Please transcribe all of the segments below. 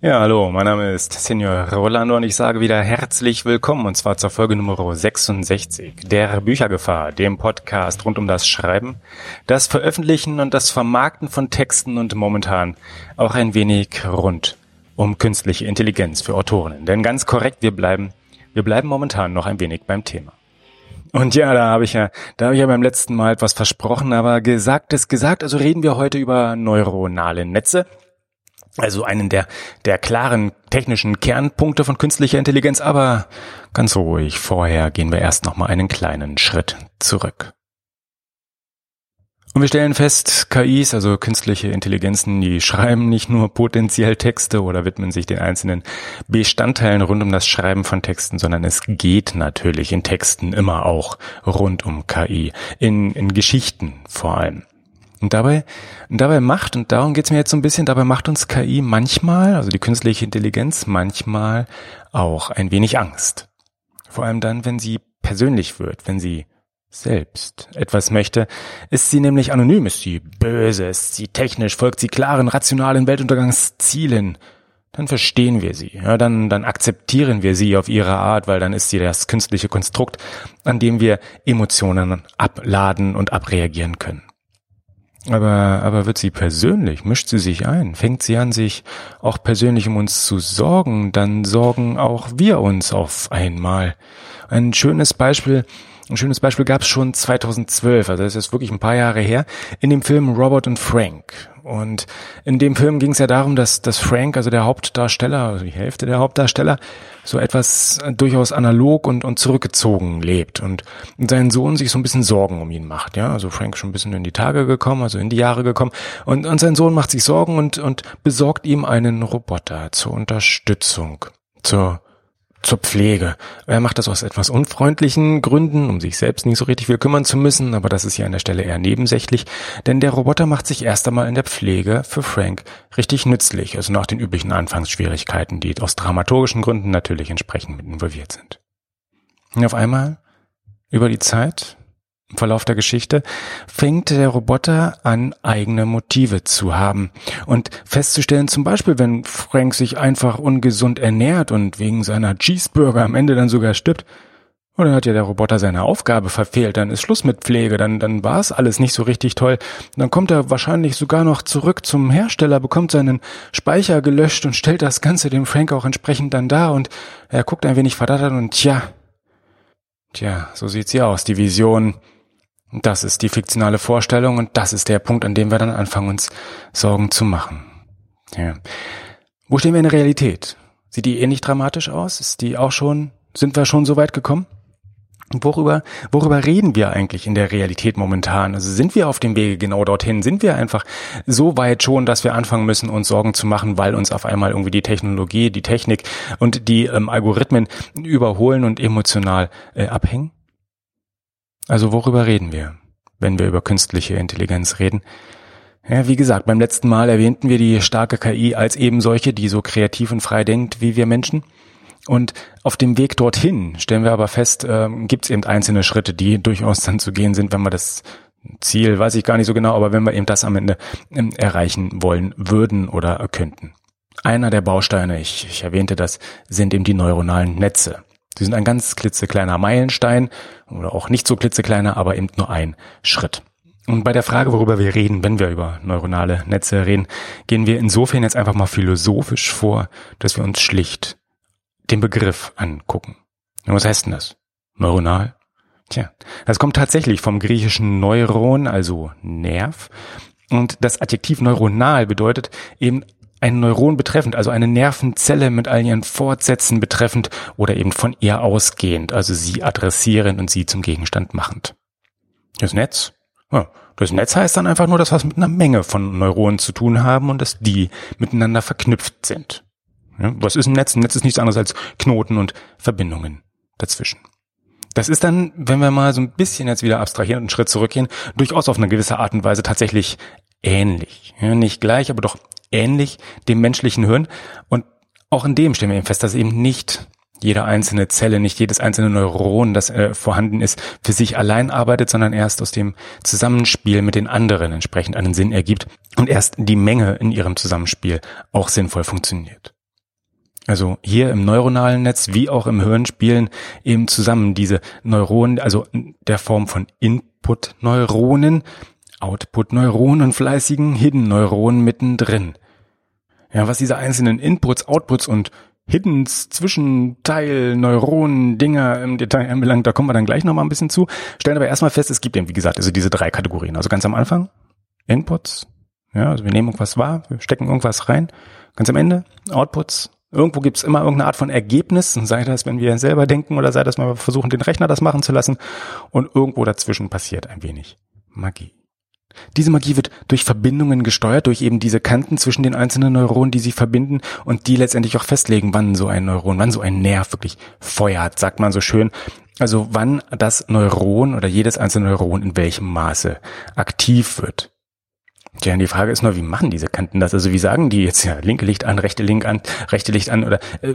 Ja, hallo, mein Name ist Senior Rolando und ich sage wieder herzlich willkommen und zwar zur Folge Nummer 66 der Büchergefahr, dem Podcast rund um das Schreiben, das Veröffentlichen und das Vermarkten von Texten und momentan auch ein wenig rund um künstliche Intelligenz für Autorinnen. Denn ganz korrekt, wir bleiben, wir bleiben momentan noch ein wenig beim Thema. Und ja, da habe ich ja, da habe ich ja beim letzten Mal etwas versprochen, aber gesagt ist gesagt, also reden wir heute über neuronale Netze also einen der, der klaren technischen Kernpunkte von künstlicher Intelligenz, aber ganz ruhig, vorher gehen wir erst nochmal einen kleinen Schritt zurück. Und wir stellen fest, KIs, also künstliche Intelligenzen, die schreiben nicht nur potenziell Texte oder widmen sich den einzelnen Bestandteilen rund um das Schreiben von Texten, sondern es geht natürlich in Texten immer auch rund um KI, in, in Geschichten vor allem. Und dabei, und dabei macht, und darum geht's mir jetzt so ein bisschen, dabei macht uns KI manchmal, also die künstliche Intelligenz, manchmal auch ein wenig Angst. Vor allem dann, wenn sie persönlich wird, wenn sie selbst etwas möchte, ist sie nämlich anonym, ist sie böse, ist sie technisch, folgt sie klaren, rationalen Weltuntergangszielen, dann verstehen wir sie, ja, dann, dann akzeptieren wir sie auf ihre Art, weil dann ist sie das künstliche Konstrukt, an dem wir Emotionen abladen und abreagieren können. Aber, aber wird sie persönlich, mischt sie sich ein, fängt sie an, sich auch persönlich um uns zu sorgen, dann sorgen auch wir uns auf einmal. Ein schönes Beispiel ein schönes Beispiel gab es schon 2012, also das ist wirklich ein paar Jahre her, in dem Film Robert und Frank. Und in dem Film ging es ja darum, dass, dass Frank, also der Hauptdarsteller, also die Hälfte der Hauptdarsteller, so etwas durchaus analog und, und zurückgezogen lebt und, und sein Sohn sich so ein bisschen Sorgen um ihn macht. Ja, also Frank schon ein bisschen in die Tage gekommen, also in die Jahre gekommen und, und sein Sohn macht sich Sorgen und, und besorgt ihm einen Roboter zur Unterstützung, zur zur Pflege. Er macht das aus etwas unfreundlichen Gründen, um sich selbst nicht so richtig viel kümmern zu müssen, aber das ist hier an der Stelle eher nebensächlich, denn der Roboter macht sich erst einmal in der Pflege für Frank richtig nützlich, also nach den üblichen Anfangsschwierigkeiten, die aus dramaturgischen Gründen natürlich entsprechend mit involviert sind. Und auf einmal, über die Zeit, Verlauf der Geschichte fängt der Roboter an, eigene Motive zu haben und festzustellen, zum Beispiel, wenn Frank sich einfach ungesund ernährt und wegen seiner Cheeseburger am Ende dann sogar stirbt, oder hat ja der Roboter seine Aufgabe verfehlt, dann ist Schluss mit Pflege, dann, dann war es alles nicht so richtig toll. Dann kommt er wahrscheinlich sogar noch zurück zum Hersteller, bekommt seinen Speicher gelöscht und stellt das Ganze dem Frank auch entsprechend dann da und er guckt ein wenig verdattert und tja, tja, so sieht sie aus, die Vision das ist die fiktionale Vorstellung und das ist der Punkt, an dem wir dann anfangen, uns Sorgen zu machen. Ja. Wo stehen wir in der Realität? Sieht die ähnlich dramatisch aus? Ist die auch schon, sind wir schon so weit gekommen? Worüber, worüber reden wir eigentlich in der Realität momentan? Also sind wir auf dem Wege genau dorthin? Sind wir einfach so weit schon, dass wir anfangen müssen, uns Sorgen zu machen, weil uns auf einmal irgendwie die Technologie, die Technik und die ähm, Algorithmen überholen und emotional äh, abhängen? Also worüber reden wir, wenn wir über künstliche Intelligenz reden? Ja, wie gesagt, beim letzten Mal erwähnten wir die starke KI als eben solche, die so kreativ und frei denkt wie wir Menschen. Und auf dem Weg dorthin stellen wir aber fest, äh, gibt es eben einzelne Schritte, die durchaus dann zu gehen sind, wenn wir das Ziel, weiß ich gar nicht so genau, aber wenn wir eben das am Ende äh, erreichen wollen würden oder könnten. Einer der Bausteine, ich, ich erwähnte das, sind eben die neuronalen Netze. Sie sind ein ganz klitzekleiner Meilenstein oder auch nicht so klitzekleiner, aber eben nur ein Schritt. Und bei der Frage, worüber wir reden, wenn wir über neuronale Netze reden, gehen wir insofern jetzt einfach mal philosophisch vor, dass wir uns schlicht den Begriff angucken. Und was heißt denn das? Neuronal? Tja, das kommt tatsächlich vom griechischen Neuron, also Nerv. Und das Adjektiv neuronal bedeutet eben ein Neuron betreffend, also eine Nervenzelle mit all ihren Fortsätzen betreffend oder eben von ihr ausgehend, also sie adressieren und sie zum Gegenstand machend. Das Netz? Ja, das Netz heißt dann einfach nur, dass wir es mit einer Menge von Neuronen zu tun haben und dass die miteinander verknüpft sind. Ja, was ist ein Netz? Ein Netz ist nichts anderes als Knoten und Verbindungen dazwischen. Das ist dann, wenn wir mal so ein bisschen jetzt wieder abstrahieren und einen Schritt zurückgehen, durchaus auf eine gewisse Art und Weise tatsächlich ähnlich. Ja, nicht gleich, aber doch ähnlich dem menschlichen Hirn. Und auch in dem stellen wir eben fest, dass eben nicht jede einzelne Zelle, nicht jedes einzelne Neuron, das äh, vorhanden ist, für sich allein arbeitet, sondern erst aus dem Zusammenspiel mit den anderen entsprechend einen Sinn ergibt und erst die Menge in ihrem Zusammenspiel auch sinnvoll funktioniert. Also hier im neuronalen Netz wie auch im Hirn spielen eben zusammen diese Neuronen, also der Form von Input-Neuronen, Output-Neuronen und fleißigen Hidden-Neuronen mittendrin. Ja, was diese einzelnen Inputs, Outputs und Hiddens, Zwischenteil, Neuronen, Dinger im Detail anbelangt, da kommen wir dann gleich nochmal ein bisschen zu. Stellen aber erstmal fest, es gibt eben, wie gesagt, also diese drei Kategorien. Also ganz am Anfang, Inputs, ja, also wir nehmen irgendwas wahr, wir stecken irgendwas rein. Ganz am Ende, Outputs, Irgendwo gibt es immer irgendeine Art von Ergebnis, sei das, wenn wir selber denken oder sei das, wenn wir versuchen, den Rechner das machen zu lassen. Und irgendwo dazwischen passiert ein wenig Magie. Diese Magie wird durch Verbindungen gesteuert, durch eben diese Kanten zwischen den einzelnen Neuronen, die sie verbinden und die letztendlich auch festlegen, wann so ein Neuron, wann so ein Nerv wirklich feuert, sagt man so schön. Also wann das Neuron oder jedes einzelne Neuron in welchem Maße aktiv wird. Tja, die Frage ist nur, wie machen diese Kanten das? Also wie sagen die jetzt ja linke Licht an, rechte Link an, rechte Licht an oder äh,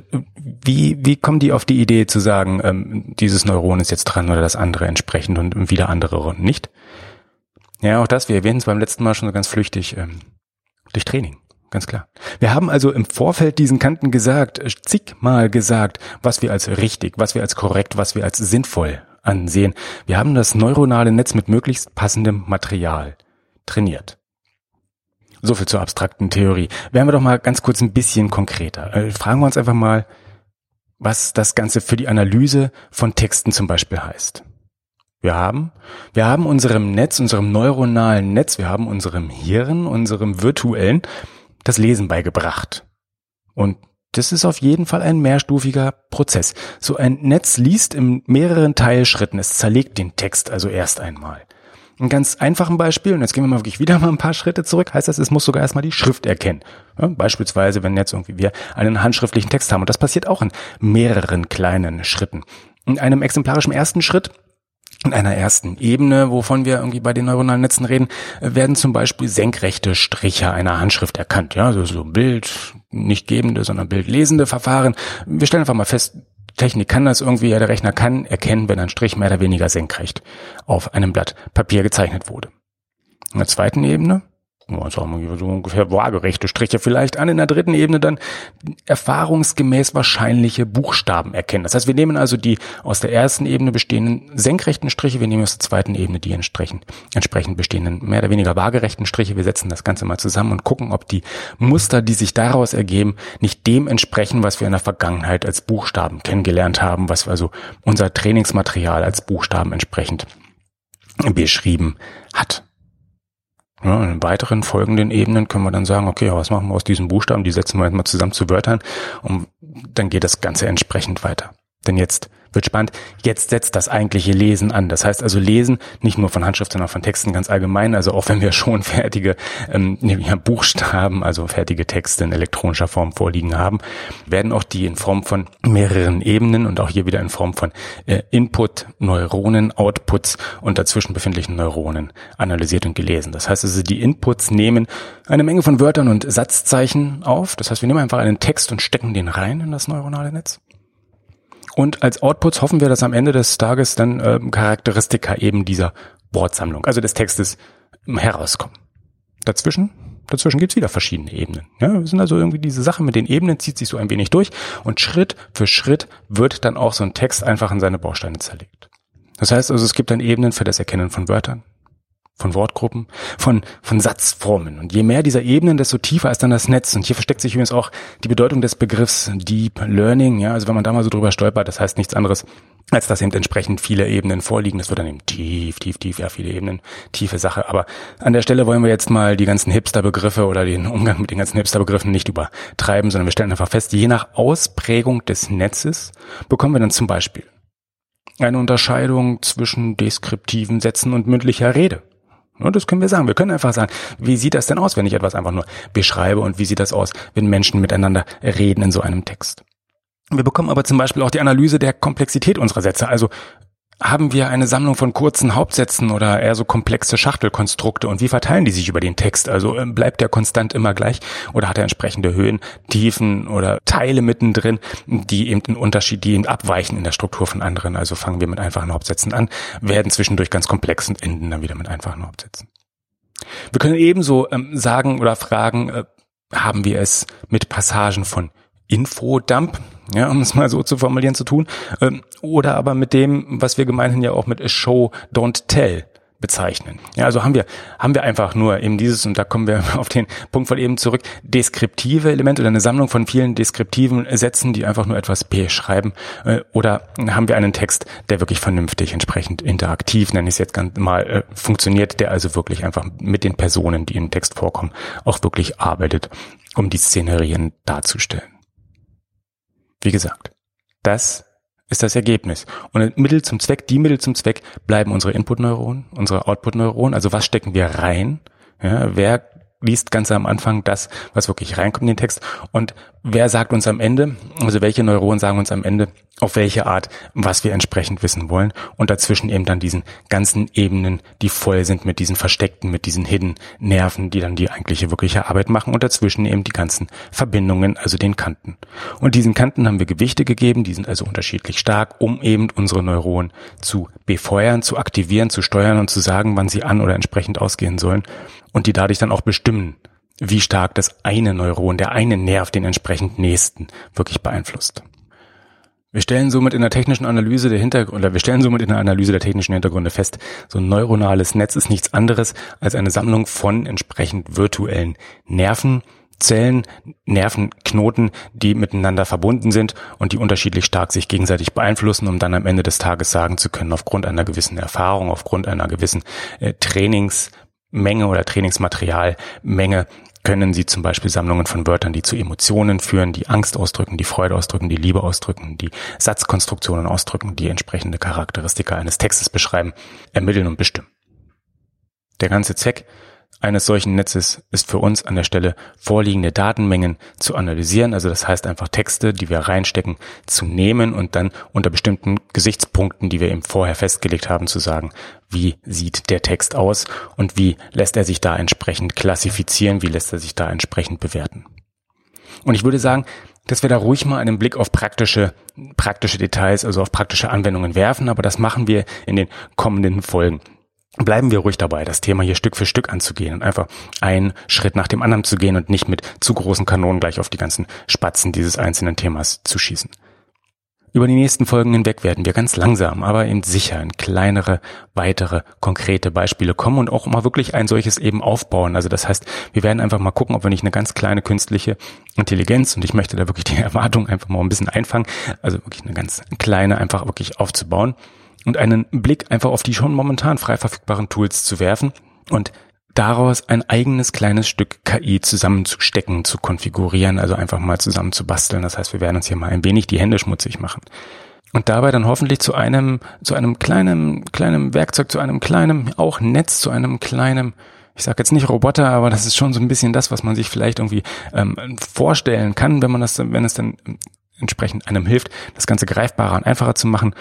wie wie kommen die auf die Idee zu sagen, ähm, dieses Neuron ist jetzt dran oder das andere entsprechend und wieder andere nicht? Ja, auch das, wir erwähnen es beim letzten Mal schon so ganz flüchtig, ähm, durch Training, ganz klar. Wir haben also im Vorfeld diesen Kanten gesagt, äh, zigmal gesagt, was wir als richtig, was wir als korrekt, was wir als sinnvoll ansehen. Wir haben das neuronale Netz mit möglichst passendem Material trainiert. So viel zur abstrakten Theorie. Werden wir doch mal ganz kurz ein bisschen konkreter. Äh, fragen wir uns einfach mal, was das Ganze für die Analyse von Texten zum Beispiel heißt. Wir haben, wir haben unserem Netz, unserem neuronalen Netz, wir haben unserem Hirn, unserem virtuellen das Lesen beigebracht. Und das ist auf jeden Fall ein mehrstufiger Prozess. So ein Netz liest in mehreren Teilschritten. Es zerlegt den Text also erst einmal. Ein ganz einfachen Beispiel, und jetzt gehen wir mal wirklich wieder mal ein paar Schritte zurück, heißt das, es muss sogar erstmal die Schrift erkennen. Ja, beispielsweise, wenn jetzt irgendwie wir einen handschriftlichen Text haben, und das passiert auch in mehreren kleinen Schritten. In einem exemplarischen ersten Schritt in einer ersten Ebene, wovon wir irgendwie bei den neuronalen Netzen reden, werden zum Beispiel senkrechte Striche einer Handschrift erkannt. Ja, also so Bild nicht gebende, sondern bildlesende Verfahren. Wir stellen einfach mal fest, Technik kann das irgendwie, ja, der Rechner kann erkennen, wenn ein Strich mehr oder weniger senkrecht auf einem Blatt Papier gezeichnet wurde. In der zweiten Ebene wir so ungefähr waagerechte Striche vielleicht an. In der dritten Ebene dann erfahrungsgemäß wahrscheinliche Buchstaben erkennen. Das heißt, wir nehmen also die aus der ersten Ebene bestehenden senkrechten Striche, wir nehmen aus der zweiten Ebene die entsprechend, entsprechend bestehenden mehr oder weniger waagerechten Striche. Wir setzen das Ganze mal zusammen und gucken, ob die Muster, die sich daraus ergeben, nicht dem entsprechen, was wir in der Vergangenheit als Buchstaben kennengelernt haben, was wir also unser Trainingsmaterial als Buchstaben entsprechend beschrieben hat. Ja, in weiteren folgenden Ebenen können wir dann sagen, okay, was machen wir aus diesen Buchstaben? Die setzen wir jetzt mal zusammen zu Wörtern und dann geht das Ganze entsprechend weiter. Denn jetzt wird spannend. Jetzt setzt das eigentliche Lesen an. Das heißt also Lesen nicht nur von Handschrift, sondern von Texten ganz allgemein. Also auch wenn wir schon fertige ähm, ja, Buchstaben, also fertige Texte in elektronischer Form vorliegen haben, werden auch die in Form von mehreren Ebenen und auch hier wieder in Form von äh, Input, Neuronen, Outputs und dazwischen befindlichen Neuronen analysiert und gelesen. Das heißt also, die Inputs nehmen eine Menge von Wörtern und Satzzeichen auf. Das heißt, wir nehmen einfach einen Text und stecken den rein in das neuronale Netz. Und als Outputs hoffen wir, dass am Ende des Tages dann äh, Charakteristika eben dieser Wortsammlung, also des Textes, herauskommen. Dazwischen, dazwischen gibt's wieder verschiedene Ebenen. Ja, wir sind also irgendwie diese Sache mit den Ebenen zieht sich so ein wenig durch und Schritt für Schritt wird dann auch so ein Text einfach in seine Bausteine zerlegt. Das heißt also, es gibt dann Ebenen für das Erkennen von Wörtern, von Wortgruppen, von, von Satzformen. Und je mehr dieser Ebenen, desto tiefer ist dann das Netz. Und hier versteckt sich übrigens auch die Bedeutung des Begriffs Deep Learning. Ja, also wenn man da mal so drüber stolpert, das heißt nichts anderes, als dass eben entsprechend viele Ebenen vorliegen. Das wird dann eben tief, tief, tief, ja, viele Ebenen, tiefe Sache. Aber an der Stelle wollen wir jetzt mal die ganzen Hipster-Begriffe oder den Umgang mit den ganzen Hipster-Begriffen nicht übertreiben, sondern wir stellen einfach fest, je nach Ausprägung des Netzes bekommen wir dann zum Beispiel eine Unterscheidung zwischen deskriptiven Sätzen und mündlicher Rede. Und das können wir sagen. Wir können einfach sagen, wie sieht das denn aus, wenn ich etwas einfach nur beschreibe und wie sieht das aus, wenn Menschen miteinander reden in so einem Text. Wir bekommen aber zum Beispiel auch die Analyse der Komplexität unserer Sätze. Also haben wir eine Sammlung von kurzen Hauptsätzen oder eher so komplexe Schachtelkonstrukte und wie verteilen die sich über den Text? Also ähm, bleibt der konstant immer gleich oder hat er entsprechende Höhen, Tiefen oder Teile mittendrin, die eben einen Unterschied, die eben abweichen in der Struktur von anderen? Also fangen wir mit einfachen Hauptsätzen an, werden zwischendurch ganz komplex und enden dann wieder mit einfachen Hauptsätzen. Wir können ebenso ähm, sagen oder fragen, äh, haben wir es mit Passagen von Infodump, ja, um es mal so zu formulieren zu tun, ähm, oder aber mit dem, was wir gemeinhin ja auch mit a Show Don't Tell bezeichnen. Ja, also haben wir, haben wir einfach nur eben dieses, und da kommen wir auf den Punkt von eben zurück, deskriptive Elemente oder eine Sammlung von vielen deskriptiven Sätzen, die einfach nur etwas beschreiben, äh, oder haben wir einen Text, der wirklich vernünftig, entsprechend interaktiv, nenne ich es jetzt ganz mal, äh, funktioniert, der also wirklich einfach mit den Personen, die im Text vorkommen, auch wirklich arbeitet, um die Szenerien darzustellen. Wie gesagt, das ist das Ergebnis. Und Mittel zum Zweck, die Mittel zum Zweck bleiben unsere Input-Neuronen, unsere Output-Neuronen. Also was stecken wir rein? Ja, wer liest ganz am Anfang das, was wirklich reinkommt in den Text. Und wer sagt uns am Ende, also welche Neuronen sagen uns am Ende, auf welche Art, was wir entsprechend wissen wollen. Und dazwischen eben dann diesen ganzen Ebenen, die voll sind mit diesen versteckten, mit diesen hidden Nerven, die dann die eigentliche wirkliche Arbeit machen. Und dazwischen eben die ganzen Verbindungen, also den Kanten. Und diesen Kanten haben wir Gewichte gegeben, die sind also unterschiedlich stark, um eben unsere Neuronen zu befeuern, zu aktivieren, zu steuern und zu sagen, wann sie an oder entsprechend ausgehen sollen und die dadurch dann auch bestimmen, wie stark das eine Neuron, der eine Nerv den entsprechend nächsten wirklich beeinflusst. Wir stellen somit in der technischen Analyse der Hintergründe, wir stellen somit in der Analyse der technischen Hintergründe fest, so ein neuronales Netz ist nichts anderes als eine Sammlung von entsprechend virtuellen Nervenzellen, Nervenknoten, die miteinander verbunden sind und die unterschiedlich stark sich gegenseitig beeinflussen, um dann am Ende des Tages sagen zu können, aufgrund einer gewissen Erfahrung, aufgrund einer gewissen äh, Trainings Menge oder Trainingsmaterialmenge können Sie zum Beispiel Sammlungen von Wörtern, die zu Emotionen führen, die Angst ausdrücken, die Freude ausdrücken, die Liebe ausdrücken, die Satzkonstruktionen ausdrücken, die entsprechende Charakteristika eines Textes beschreiben, ermitteln und bestimmen. Der ganze Zweck eines solchen Netzes ist für uns an der Stelle vorliegende Datenmengen zu analysieren. Also das heißt einfach Texte, die wir reinstecken, zu nehmen und dann unter bestimmten Gesichtspunkten, die wir eben vorher festgelegt haben, zu sagen, wie sieht der Text aus und wie lässt er sich da entsprechend klassifizieren, wie lässt er sich da entsprechend bewerten. Und ich würde sagen, dass wir da ruhig mal einen Blick auf praktische, praktische Details, also auf praktische Anwendungen werfen, aber das machen wir in den kommenden Folgen bleiben wir ruhig dabei, das Thema hier Stück für Stück anzugehen und einfach einen Schritt nach dem anderen zu gehen und nicht mit zu großen Kanonen gleich auf die ganzen Spatzen dieses einzelnen Themas zu schießen. Über die nächsten Folgen hinweg werden wir ganz langsam, aber eben sicher in kleinere, weitere, konkrete Beispiele kommen und auch mal wirklich ein solches eben aufbauen. Also das heißt, wir werden einfach mal gucken, ob wir nicht eine ganz kleine künstliche Intelligenz, und ich möchte da wirklich die Erwartung einfach mal ein bisschen einfangen, also wirklich eine ganz kleine einfach wirklich aufzubauen und einen Blick einfach auf die schon momentan frei verfügbaren Tools zu werfen und daraus ein eigenes kleines Stück KI zusammenzustecken, zu konfigurieren, also einfach mal zusammen zu basteln. Das heißt, wir werden uns hier mal ein wenig die Hände schmutzig machen. Und dabei dann hoffentlich zu einem, zu einem kleinen, kleinen Werkzeug, zu einem kleinen, auch Netz, zu einem kleinen, ich sage jetzt nicht Roboter, aber das ist schon so ein bisschen das, was man sich vielleicht irgendwie ähm, vorstellen kann, wenn man das, wenn es dann entsprechend einem hilft, das Ganze greifbarer und einfacher zu machen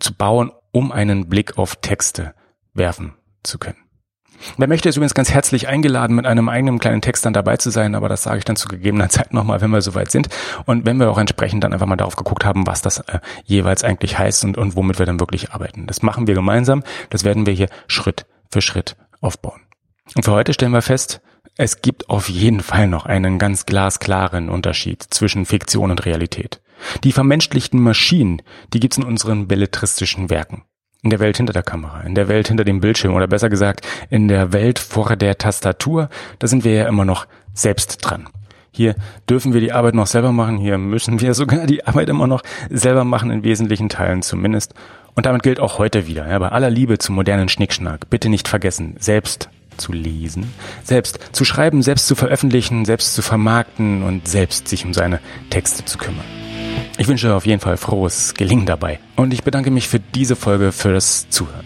zu bauen, um einen Blick auf Texte werfen zu können. Wer möchte, ist übrigens ganz herzlich eingeladen, mit einem eigenen kleinen Text dann dabei zu sein, aber das sage ich dann zu gegebener Zeit nochmal, wenn wir soweit sind. Und wenn wir auch entsprechend dann einfach mal darauf geguckt haben, was das äh, jeweils eigentlich heißt und, und womit wir dann wirklich arbeiten. Das machen wir gemeinsam, das werden wir hier Schritt für Schritt aufbauen. Und für heute stellen wir fest, es gibt auf jeden Fall noch einen ganz glasklaren Unterschied zwischen Fiktion und Realität. Die vermenschlichten Maschinen, die gibt's in unseren belletristischen Werken. In der Welt hinter der Kamera, in der Welt hinter dem Bildschirm oder besser gesagt in der Welt vor der Tastatur, da sind wir ja immer noch selbst dran. Hier dürfen wir die Arbeit noch selber machen, hier müssen wir sogar die Arbeit immer noch selber machen, in wesentlichen Teilen zumindest. Und damit gilt auch heute wieder, ja, bei aller Liebe zum modernen Schnickschnack, bitte nicht vergessen, selbst zu lesen, selbst zu schreiben, selbst zu veröffentlichen, selbst zu vermarkten und selbst sich um seine Texte zu kümmern. Ich wünsche auf jeden Fall frohes Gelingen dabei. Und ich bedanke mich für diese Folge für das Zuhören.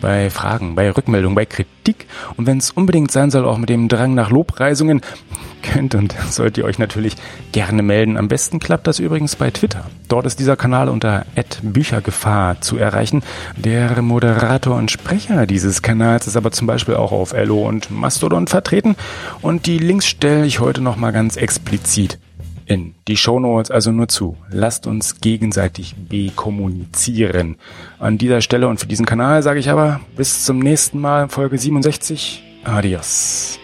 Bei Fragen, bei Rückmeldungen, bei Kritik und wenn es unbedingt sein soll, auch mit dem Drang nach Lobpreisungen, könnt und sollt ihr euch natürlich gerne melden. Am besten klappt das übrigens bei Twitter. Dort ist dieser Kanal unter Büchergefahr zu erreichen. Der Moderator und Sprecher dieses Kanals ist aber zum Beispiel auch auf Ello und Mastodon vertreten und die Links stelle ich heute nochmal ganz explizit in die Shownotes also nur zu. Lasst uns gegenseitig bekommunizieren. An dieser Stelle und für diesen Kanal sage ich aber bis zum nächsten Mal, Folge 67. Adios.